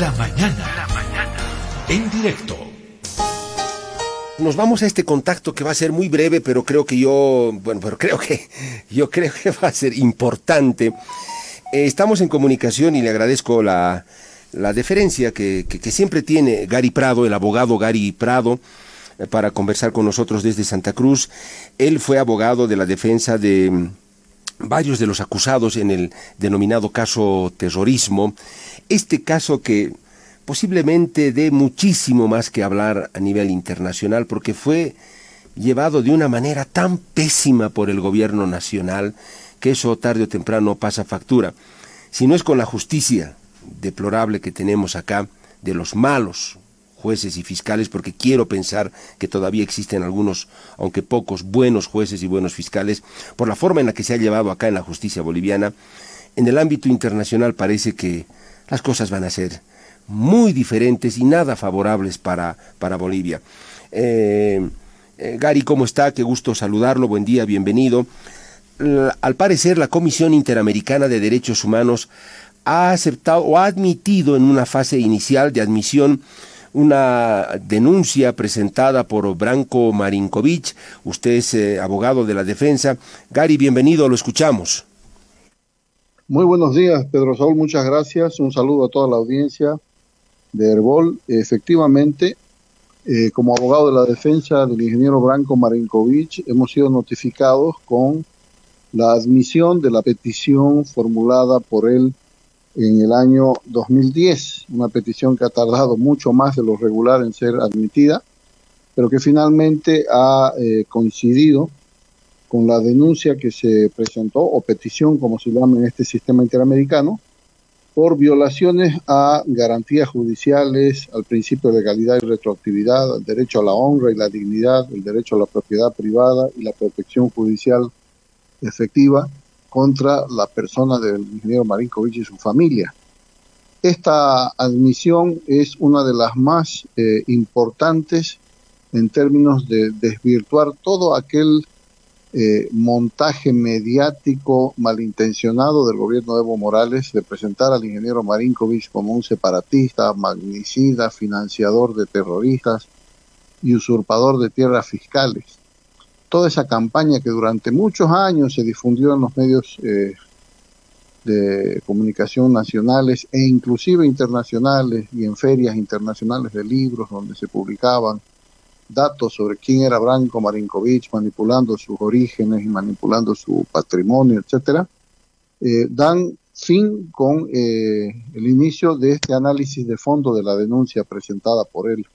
La mañana. La mañana. En directo. Nos vamos a este contacto que va a ser muy breve, pero creo que yo, bueno, pero creo que yo creo que va a ser importante. Eh, estamos en comunicación y le agradezco la, la deferencia que, que, siempre tiene Gary Prado, el abogado Gary Prado, eh, para conversar con nosotros desde Santa Cruz. Él fue abogado de la defensa de varios de los acusados en el denominado caso terrorismo. Este caso que posiblemente dé muchísimo más que hablar a nivel internacional porque fue llevado de una manera tan pésima por el gobierno nacional que eso tarde o temprano pasa factura. Si no es con la justicia deplorable que tenemos acá de los malos jueces y fiscales, porque quiero pensar que todavía existen algunos, aunque pocos, buenos jueces y buenos fiscales, por la forma en la que se ha llevado acá en la justicia boliviana, en el ámbito internacional parece que las cosas van a ser muy diferentes y nada favorables para, para Bolivia. Eh, eh, Gary, ¿cómo está? Qué gusto saludarlo, buen día, bienvenido. al parecer, la Comisión Interamericana de Derechos Humanos ha aceptado o ha admitido en una fase inicial de admisión una denuncia presentada por Branko Marinkovic. Usted es eh, abogado de la defensa. Gary, bienvenido, lo escuchamos. Muy buenos días, Pedro Saúl, muchas gracias. Un saludo a toda la audiencia de Herbol. Efectivamente, eh, como abogado de la defensa del ingeniero Branko Marinkovic, hemos sido notificados con la admisión de la petición formulada por él en el año 2010, una petición que ha tardado mucho más de lo regular en ser admitida, pero que finalmente ha eh, coincidido con la denuncia que se presentó, o petición como se llama en este sistema interamericano, por violaciones a garantías judiciales, al principio de legalidad y retroactividad, al derecho a la honra y la dignidad, el derecho a la propiedad privada y la protección judicial efectiva contra la persona del ingeniero Marinkovic y su familia. Esta admisión es una de las más eh, importantes en términos de desvirtuar todo aquel eh, montaje mediático malintencionado del gobierno de Evo Morales de presentar al ingeniero Marinkovic como un separatista, magnicida, financiador de terroristas y usurpador de tierras fiscales. Toda esa campaña que durante muchos años se difundió en los medios eh, de comunicación nacionales e inclusive internacionales y en ferias internacionales de libros donde se publicaban datos sobre quién era Branko Marinkovic, manipulando sus orígenes y manipulando su patrimonio, etcétera, eh, dan fin con eh, el inicio de este análisis de fondo de la denuncia presentada por él.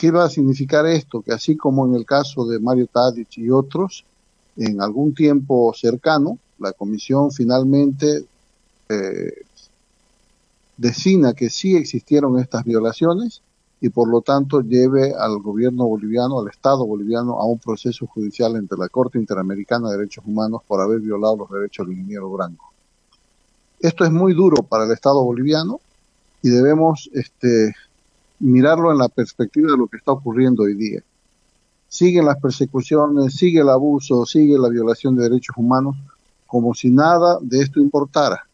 ¿Qué va a significar esto? Que así como en el caso de Mario Tadic y otros, en algún tiempo cercano, la comisión finalmente eh, decina que sí existieron estas violaciones y por lo tanto lleve al gobierno boliviano, al Estado boliviano, a un proceso judicial entre la Corte Interamericana de Derechos Humanos por haber violado los derechos del ingeniero Branco. Esto es muy duro para el Estado boliviano y debemos este, mirarlo en la perspectiva de lo que está ocurriendo hoy día. Siguen las persecuciones, sigue el abuso, sigue la violación de derechos humanos, como si nada de esto importara.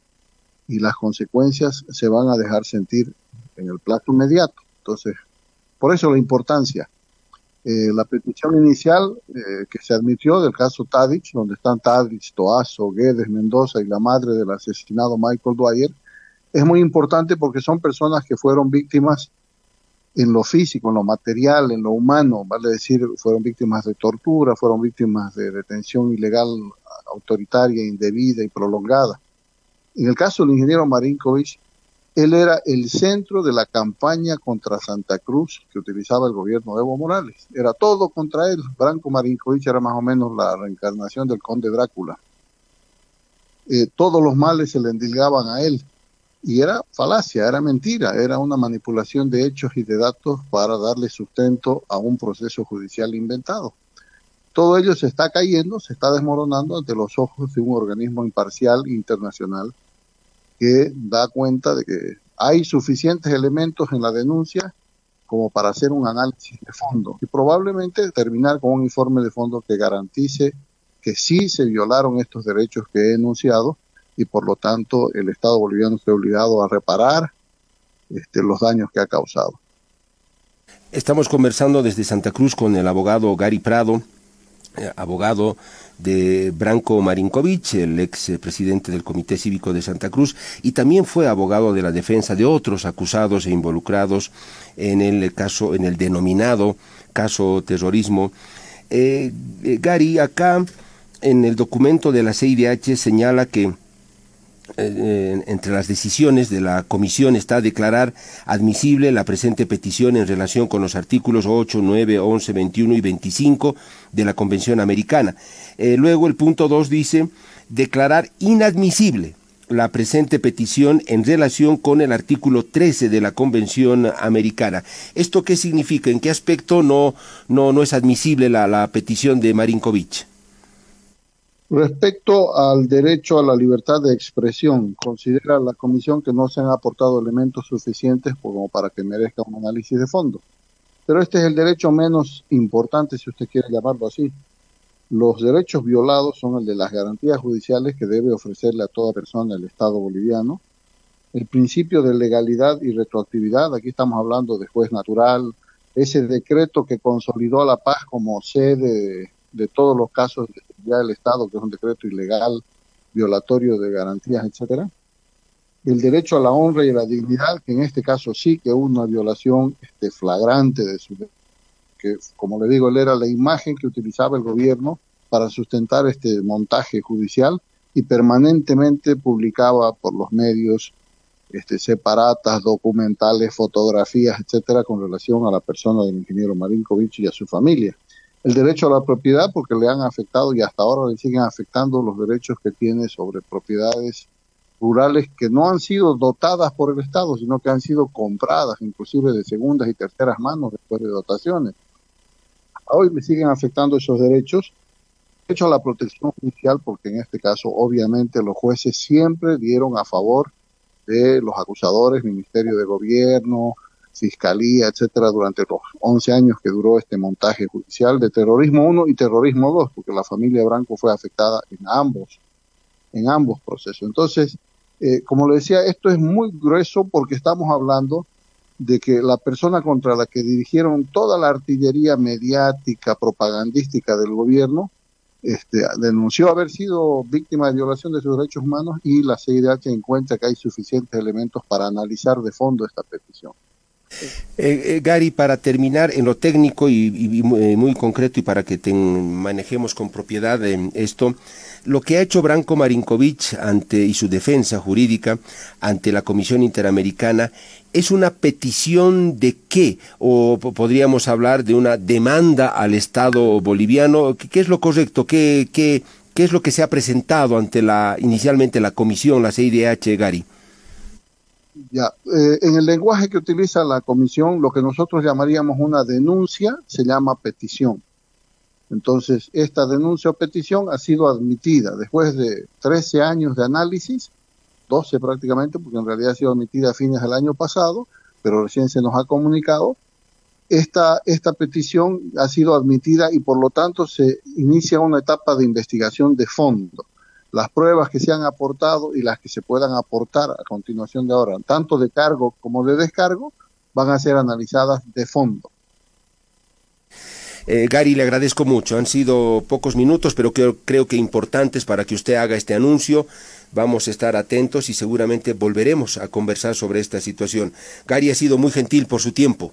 Y las consecuencias se van a dejar sentir en el plazo inmediato. Entonces, por eso la importancia. Eh, la petición inicial eh, que se admitió del caso Tadic, donde están Tadic, Toazo, Guedes, Mendoza y la madre del asesinado Michael Dwyer, es muy importante porque son personas que fueron víctimas en lo físico, en lo material, en lo humano, vale decir, fueron víctimas de tortura, fueron víctimas de detención ilegal, autoritaria, indebida y prolongada. En el caso del ingeniero Marinkovic, él era el centro de la campaña contra Santa Cruz que utilizaba el gobierno de Evo Morales. Era todo contra él. Branco Marinkovic era más o menos la reencarnación del conde Drácula. Eh, todos los males se le endilgaban a él. Y era falacia, era mentira, era una manipulación de hechos y de datos para darle sustento a un proceso judicial inventado. Todo ello se está cayendo, se está desmoronando ante los ojos de un organismo imparcial internacional que da cuenta de que hay suficientes elementos en la denuncia como para hacer un análisis de fondo y probablemente terminar con un informe de fondo que garantice que sí se violaron estos derechos que he enunciado y por lo tanto el Estado boliviano esté obligado a reparar este, los daños que ha causado. Estamos conversando desde Santa Cruz con el abogado Gary Prado, eh, abogado de Branko Marinkovic, el ex presidente del Comité Cívico de Santa Cruz, y también fue abogado de la defensa de otros acusados e involucrados en el caso, en el denominado caso terrorismo. Eh, eh, Gary, acá en el documento de la CIDH señala que eh, entre las decisiones de la comisión está declarar admisible la presente petición en relación con los artículos 8, 9, 11, 21 y 25 de la Convención Americana. Eh, luego el punto 2 dice declarar inadmisible la presente petición en relación con el artículo 13 de la Convención Americana. ¿Esto qué significa? ¿En qué aspecto no, no, no es admisible la, la petición de Marinkovic? Respecto al derecho a la libertad de expresión, considera la Comisión que no se han aportado elementos suficientes como para que merezca un análisis de fondo. Pero este es el derecho menos importante, si usted quiere llamarlo así. Los derechos violados son el de las garantías judiciales que debe ofrecerle a toda persona el Estado boliviano, el principio de legalidad y retroactividad, aquí estamos hablando de juez natural, ese decreto que consolidó a la paz como sede de todos los casos de seguridad del Estado, que es un decreto ilegal, violatorio de garantías, etcétera. El derecho a la honra y a la dignidad, que en este caso sí que una violación este, flagrante de su que como le digo, él era la imagen que utilizaba el gobierno para sustentar este montaje judicial y permanentemente publicaba por los medios este, separatas, documentales, fotografías, etcétera, con relación a la persona del ingeniero Marinkovic y a su familia el derecho a la propiedad porque le han afectado y hasta ahora le siguen afectando los derechos que tiene sobre propiedades rurales que no han sido dotadas por el Estado, sino que han sido compradas, inclusive de segundas y terceras manos después de dotaciones. Hoy le siguen afectando esos derechos. Derecho a la protección judicial, porque en este caso, obviamente, los jueces siempre dieron a favor de los acusadores, Ministerio de Gobierno, Fiscalía, etcétera, durante los 11 años que duró este montaje judicial de terrorismo 1 y terrorismo 2, porque la familia Branco fue afectada en ambos, en ambos procesos. Entonces, eh, como le decía, esto es muy grueso porque estamos hablando de que la persona contra la que dirigieron toda la artillería mediática, propagandística del gobierno, este, denunció haber sido víctima de violación de sus derechos humanos y la CIDH encuentra que hay suficientes elementos para analizar de fondo esta petición. Eh, eh, Gary, para terminar en lo técnico y, eh, muy concreto y para que manejemos con propiedad esto, lo que ha hecho Branko Marinkovic ante y su defensa jurídica ante la Comisión Interamericana es una petición de qué o podríamos hablar de una demanda al Estado boliviano. ¿Qué, es lo correcto? ¿Qué, qué, qué es lo que se ha presentado ante la inicialmente la Comisión, la CIDH, Gary? Ya, eh, en el lenguaje que utiliza la comisión, lo que nosotros llamaríamos una denuncia se llama petición. Entonces, esta denuncia o petición ha sido admitida después de 13 años de análisis, 12 prácticamente, porque en realidad ha sido admitida a fines del año pasado, pero recién se nos ha comunicado. Esta, esta petición ha sido admitida y por lo tanto se inicia una etapa de investigación de fondo las pruebas que se han aportado y las que se puedan aportar a continuación de ahora, tanto de cargo como de descargo, van a ser analizadas de fondo. Eh, Gary, le agradezco mucho. Han sido pocos minutos, pero creo, creo que importantes para que usted haga este anuncio. Vamos a estar atentos y seguramente volveremos a conversar sobre esta situación. Gary ha sido muy gentil por su tiempo.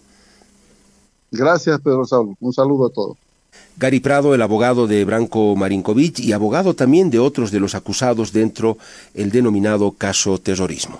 Gracias, Pedro Saulo. Un saludo a todos. Gary Prado, el abogado de Branko Marinkovic y abogado también de otros de los acusados dentro el denominado caso terrorismo.